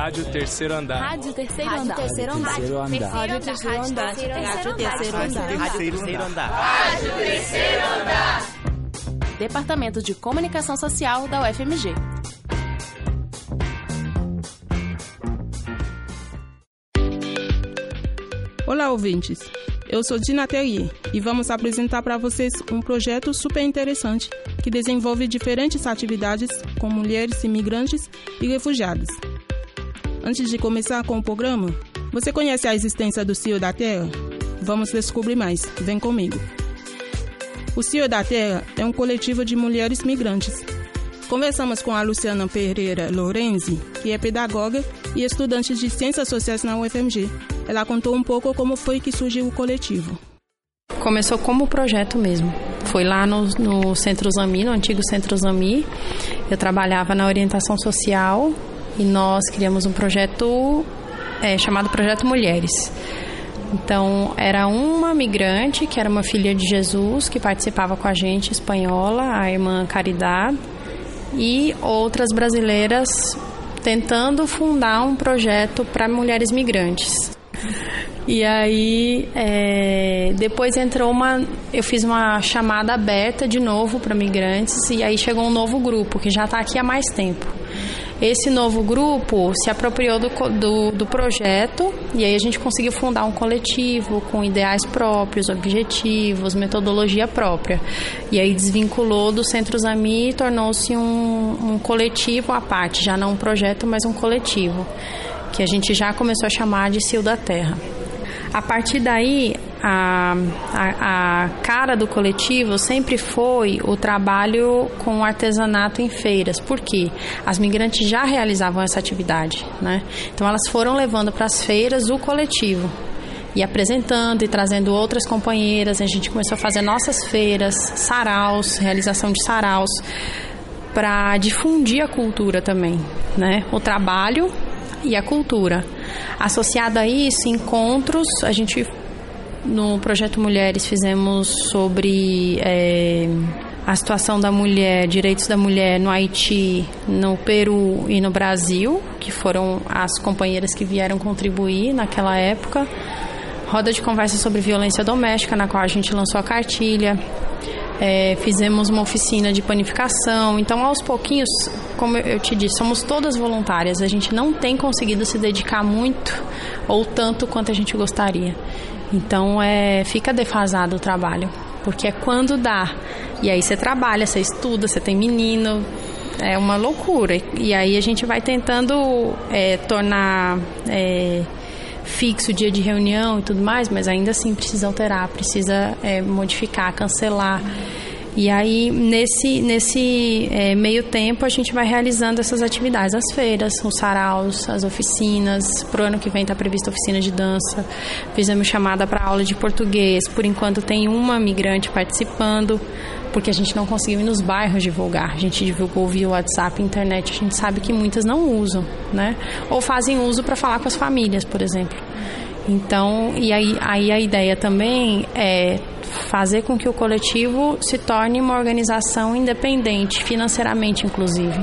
Rádio Terceiro Andar. Rádio Terceiro Andar. Rádio Terceiro Andar. Rádio Terceiro Andar. Rádio Terceiro Andar. Rádio Terceiro Andar. Rádio Terceiro Andar. Departamento de Comunicação Social da UFMG. Olá, ouvintes. Eu sou Dina Terrier e vamos apresentar para vocês um projeto super interessante que desenvolve diferentes atividades com mulheres imigrantes e refugiadas. Antes de começar com o programa, você conhece a existência do CIO da Terra? Vamos descobrir mais. Vem comigo. O CIO da Terra é um coletivo de mulheres migrantes. Conversamos com a Luciana Pereira Lorenzi, que é pedagoga e estudante de Ciências Sociais na UFMG. Ela contou um pouco como foi que surgiu o coletivo. Começou como projeto mesmo. Foi lá no, no Centro Zami, no antigo Centro Zami. Eu trabalhava na orientação social e nós criamos um projeto é, chamado Projeto Mulheres. Então, era uma migrante, que era uma filha de Jesus, que participava com a gente, espanhola, a irmã Caridade, e outras brasileiras tentando fundar um projeto para mulheres migrantes. E aí, é, depois entrou uma. Eu fiz uma chamada aberta de novo para migrantes, e aí chegou um novo grupo que já está aqui há mais tempo. Esse novo grupo se apropriou do, do, do, projeto e aí a gente conseguiu fundar um coletivo com ideais próprios, objetivos, metodologia própria. E aí desvinculou do Centros AMI e tornou-se um, um coletivo à parte, já não um projeto, mas um coletivo, que a gente já começou a chamar de Sil da Terra. A partir daí, a, a, a, cara do coletivo sempre foi o trabalho com artesanato em feiras. Por quê? As migrantes já realizavam essa atividade, né? Então elas foram levando para as feiras o coletivo e apresentando e trazendo outras companheiras. A gente começou a fazer nossas feiras, saraus, realização de saraus para difundir a cultura também, né? O trabalho e a cultura. Associado a isso, encontros, a gente no projeto Mulheres fizemos sobre é, a situação da mulher, direitos da mulher no Haiti, no Peru e no Brasil, que foram as companheiras que vieram contribuir naquela época. Roda de conversa sobre violência doméstica, na qual a gente lançou a cartilha. É, fizemos uma oficina de panificação. Então, aos pouquinhos, como eu te disse, somos todas voluntárias. A gente não tem conseguido se dedicar muito ou tanto quanto a gente gostaria. Então, é, fica defasado o trabalho, porque é quando dá. E aí você trabalha, você estuda, você tem menino, é uma loucura. E aí a gente vai tentando é, tornar é, fixo o dia de reunião e tudo mais, mas ainda assim precisa alterar, precisa é, modificar, cancelar. E aí, nesse, nesse é, meio tempo, a gente vai realizando essas atividades, as feiras, os saraus, as oficinas. Para o ano que vem está prevista oficina de dança. Fizemos chamada para aula de português. Por enquanto, tem uma migrante participando, porque a gente não conseguiu ir nos bairros divulgar. A gente divulgou via WhatsApp, internet. A gente sabe que muitas não usam, né? Ou fazem uso para falar com as famílias, por exemplo. Então, e aí, aí a ideia também é fazer com que o coletivo se torne uma organização independente, financeiramente inclusive.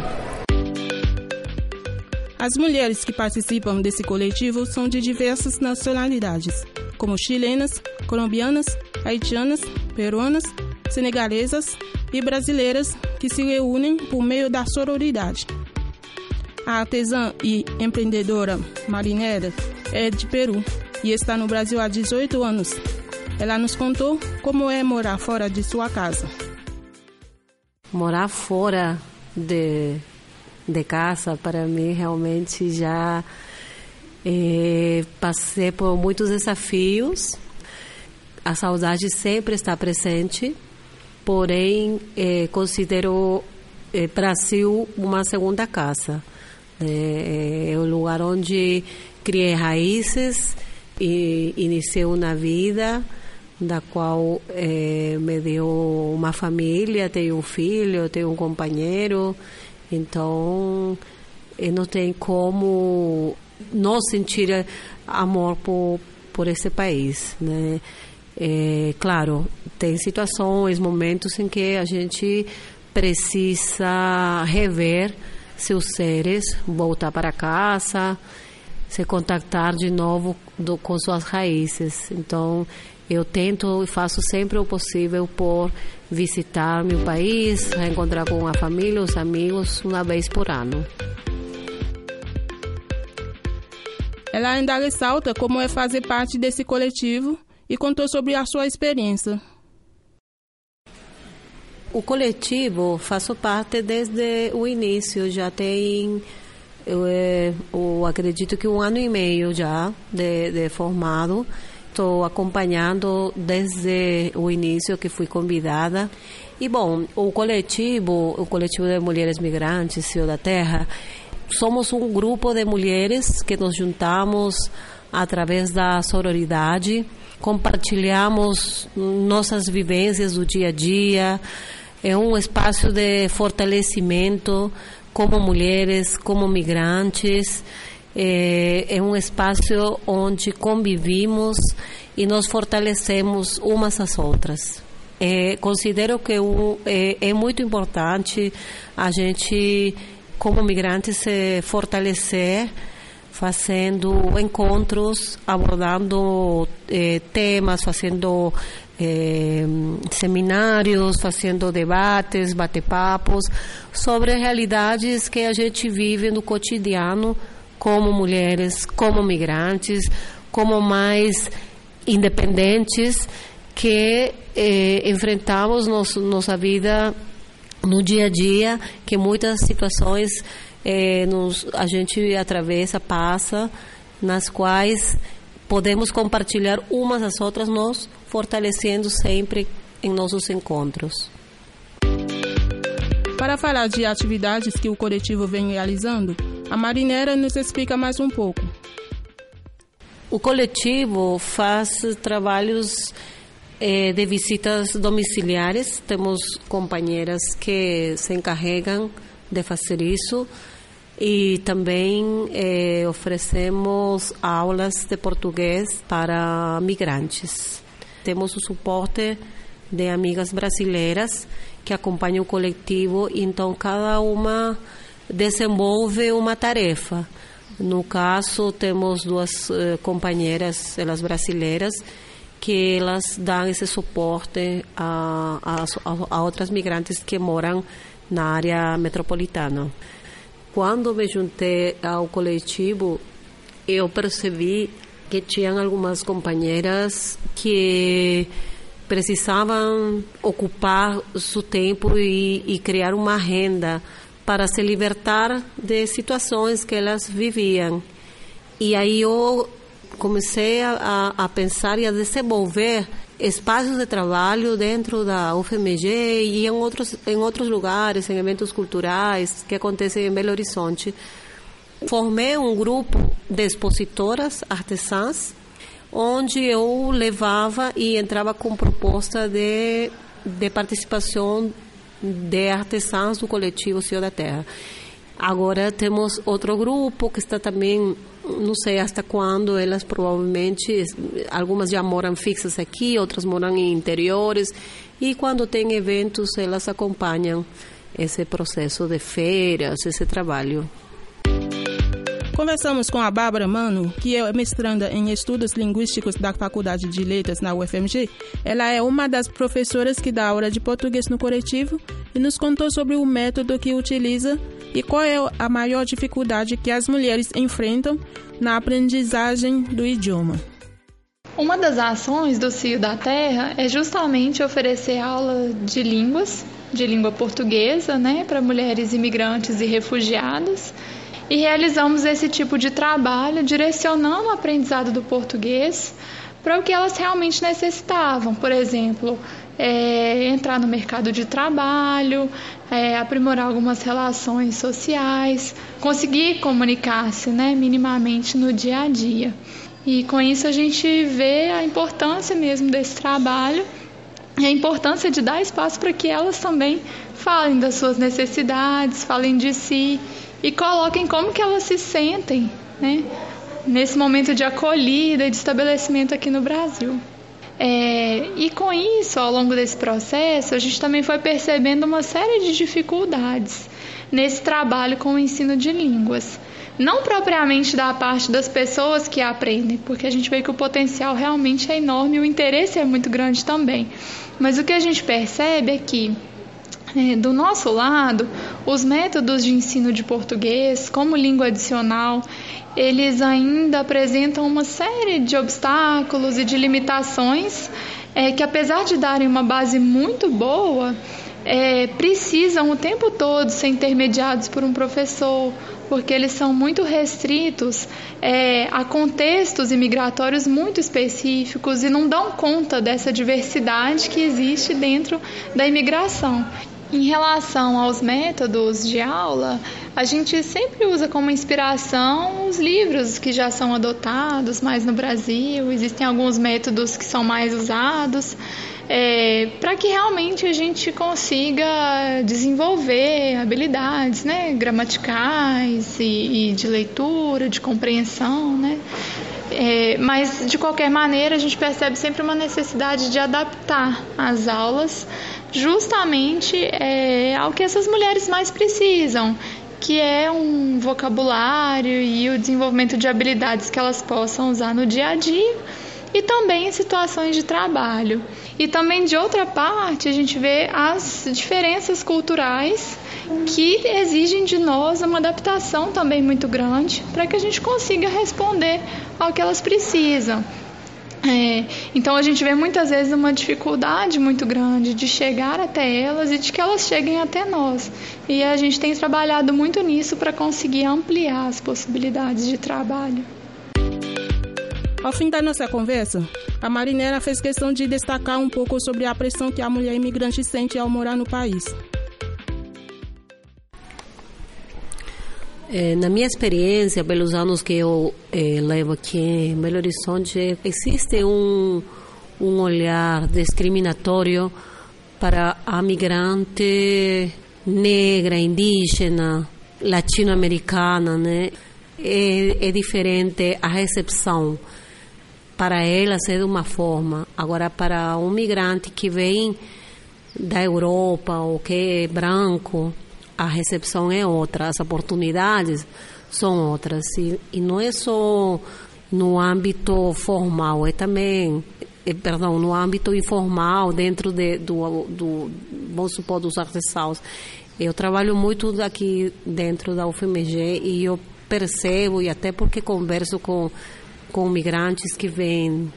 As mulheres que participam desse coletivo são de diversas nacionalidades, como chilenas, colombianas, haitianas, peruanas, senegalesas e brasileiras que se reúnem por meio da sororidade. A artesã e empreendedora Marinera é de Peru e está no Brasil há 18 anos ela nos contou como é morar fora de sua casa. Morar fora de, de casa, para mim, realmente já é, passei por muitos desafios. A saudade sempre está presente, porém, é, considero é, Brasil uma segunda casa. É, é o lugar onde criei raízes e iniciei uma vida da qual é, me deu uma família, tenho um filho, tenho um companheiro, então eh, não tem como não sentir amor por, por esse país, né? É, claro, tem situações, momentos em que a gente precisa rever seus seres, voltar para casa, se contactar de novo do, com suas raízes. Então, eu tento e faço sempre o possível por visitar meu país, reencontrar com a família, os amigos, uma vez por ano. Ela ainda ressalta como é fazer parte desse coletivo e contou sobre a sua experiência. O coletivo faço parte desde o início, já tem, eu, é, eu acredito que um ano e meio já de, de formado. Estou acompanhando desde o início que fui convidada. E bom, o coletivo, o coletivo de mulheres migrantes, Céu da Terra, somos um grupo de mulheres que nos juntamos através da sororidade, compartilhamos nossas vivências do dia a dia, é um espaço de fortalecimento como mulheres, como migrantes. É, é um espaço onde convivimos e nos fortalecemos umas às outras. É, considero que o, é, é muito importante a gente, como migrantes, se fortalecer fazendo encontros, abordando eh, temas, fazendo eh, seminários, fazendo debates, bate-papos sobre realidades que a gente vive no cotidiano como mulheres, como migrantes, como mais independentes que eh, enfrentamos nos, nossa vida no dia a dia, que muitas situações é, nos, a gente atravessa, passa, nas quais podemos compartilhar umas às outras, nos fortalecendo sempre em nossos encontros. Para falar de atividades que o coletivo vem realizando, a Marinera nos explica mais um pouco. O coletivo faz trabalhos eh, de visitas domiciliares. Temos companheiras que se encarregam de fazer isso e também eh, oferecemos aulas de português para migrantes. Temos o suporte de amigas brasileiras que acompanham o coletivo, então cada uma desenvolve uma tarefa. No caso, temos duas eh, companheiras, elas brasileiras, que elas dão esse suporte a, a, a outras migrantes que moram na área metropolitana. Quando me juntei ao coletivo, eu percebi que tinham algumas companheiras que precisavam ocupar seu tempo e, e, criar uma renda para se libertar de situações que elas viviam. E aí eu comecei a, a pensar e a desenvolver espaços de trabalho dentro da UFMG e em outros, em outros lugares, em eventos culturais que acontecem em Belo Horizonte. Formei um grupo de expositoras artesãs, onde eu levava e entrava com proposta de, de participação de artesãs do coletivo Senhor da Terra. Agora temos outro grupo que está também não sei até quando elas provavelmente algumas já moram fixas aqui outras moram em interiores e quando tem eventos elas acompanham esse processo de feiras esse trabalho Conversamos com a Bárbara Mano, que é mestranda em Estudos Linguísticos da Faculdade de Letras na UFMG. Ela é uma das professoras que dá aula de português no coletivo e nos contou sobre o método que utiliza e qual é a maior dificuldade que as mulheres enfrentam na aprendizagem do idioma. Uma das ações do CIO da Terra é justamente oferecer aula de línguas, de língua portuguesa, né, para mulheres imigrantes e refugiadas. E realizamos esse tipo de trabalho direcionando o aprendizado do português para o que elas realmente necessitavam. Por exemplo, é, entrar no mercado de trabalho, é, aprimorar algumas relações sociais, conseguir comunicar-se né, minimamente no dia a dia. E com isso a gente vê a importância mesmo desse trabalho e a importância de dar espaço para que elas também falem das suas necessidades, falem de si e coloquem como que elas se sentem né, nesse momento de acolhida de estabelecimento aqui no Brasil. É, e com isso, ao longo desse processo, a gente também foi percebendo uma série de dificuldades. nesse trabalho com o ensino de línguas. Não propriamente da parte das pessoas que aprendem, porque a gente vê que o potencial realmente é enorme e o interesse é muito grande também. Mas o que a gente percebe é que é, do nosso lado, os métodos de ensino de português, como língua adicional, eles ainda apresentam uma série de obstáculos e de limitações é, que, apesar de darem uma base muito boa, é, precisam o tempo todo ser intermediados por um professor, porque eles são muito restritos é, a contextos imigratórios muito específicos e não dão conta dessa diversidade que existe dentro da imigração. Em relação aos métodos de aula, a gente sempre usa como inspiração os livros que já são adotados mais no Brasil. Existem alguns métodos que são mais usados é, para que realmente a gente consiga desenvolver habilidades né, gramaticais e, e de leitura, de compreensão. Né? É, mas, de qualquer maneira, a gente percebe sempre uma necessidade de adaptar as aulas justamente é, ao que essas mulheres mais precisam, que é um vocabulário e o desenvolvimento de habilidades que elas possam usar no dia a dia e também em situações de trabalho. E também de outra parte, a gente vê as diferenças culturais que exigem de nós uma adaptação também muito grande para que a gente consiga responder ao que elas precisam. É, então a gente vê muitas vezes uma dificuldade muito grande de chegar até elas e de que elas cheguem até nós. E a gente tem trabalhado muito nisso para conseguir ampliar as possibilidades de trabalho. Ao fim da nossa conversa, a Marinera fez questão de destacar um pouco sobre a pressão que a mulher imigrante sente ao morar no país. É, na minha experiência, pelos anos que eu é, levo aqui em Belo Horizonte, existe um, um olhar discriminatório para a migrante negra, indígena, latino-americana, né? É, é diferente a recepção. Para elas é de uma forma. Agora, para um migrante que vem da Europa ou que é branco, a recepção é outra, as oportunidades são outras. E, e não é só no âmbito formal, é também, é, perdão, no âmbito informal, dentro de, do, do, vamos supor, dos artesãos. Eu trabalho muito aqui dentro da UFMG e eu percebo, e até porque converso com, com migrantes que vêm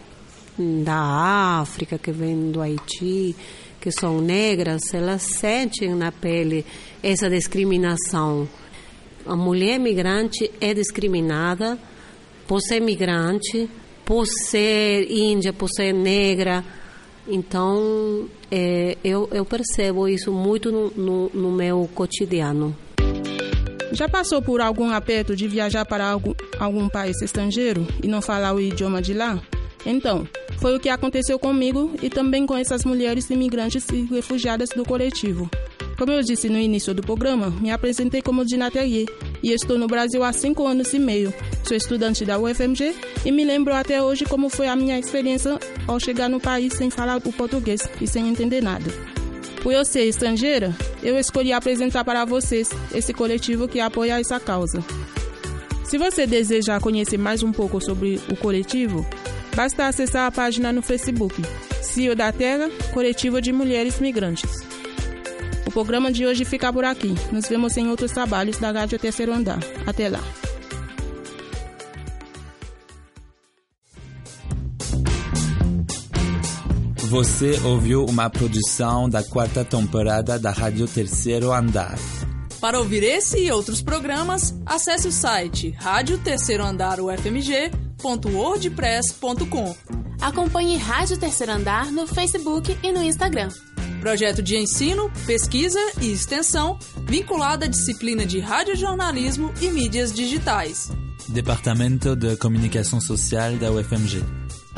da África, que vêm do Haiti, que são negras, elas sentem na pele essa discriminação. A mulher migrante é discriminada por ser migrante, por ser índia, por ser negra. Então, é, eu, eu percebo isso muito no, no, no meu cotidiano. Já passou por algum aperto de viajar para algum, algum país estrangeiro e não falar o idioma de lá? Então, foi o que aconteceu comigo e também com essas mulheres imigrantes e refugiadas do coletivo. Como eu disse no início do programa, me apresentei como Dina Atelier e estou no Brasil há cinco anos e meio. Sou estudante da UFMG e me lembro até hoje como foi a minha experiência ao chegar no país sem falar o português e sem entender nada. Por eu ser estrangeira, eu escolhi apresentar para vocês esse coletivo que apoia essa causa. Se você deseja conhecer mais um pouco sobre o coletivo, Basta acessar a página no Facebook, CIO da Terra, Coletiva de Mulheres Migrantes. O programa de hoje fica por aqui. Nos vemos em outros trabalhos da Rádio Terceiro Andar. Até lá. Você ouviu uma produção da quarta temporada da Rádio Terceiro Andar. Para ouvir esse e outros programas, acesse o site Rádio Terceiro Andar. Acompanhe Rádio Terceiro Andar no Facebook e no Instagram. Projeto de ensino, pesquisa e extensão vinculado à disciplina de radiojornalismo e mídias digitais. Departamento de Comunicação Social da UFMG.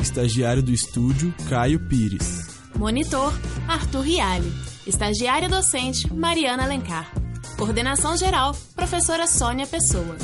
Estagiário do estúdio, Caio Pires. Monitor, Arthur Rialli. Estagiária docente, Mariana Alencar. Coordenação geral, professora Sônia Pessoa.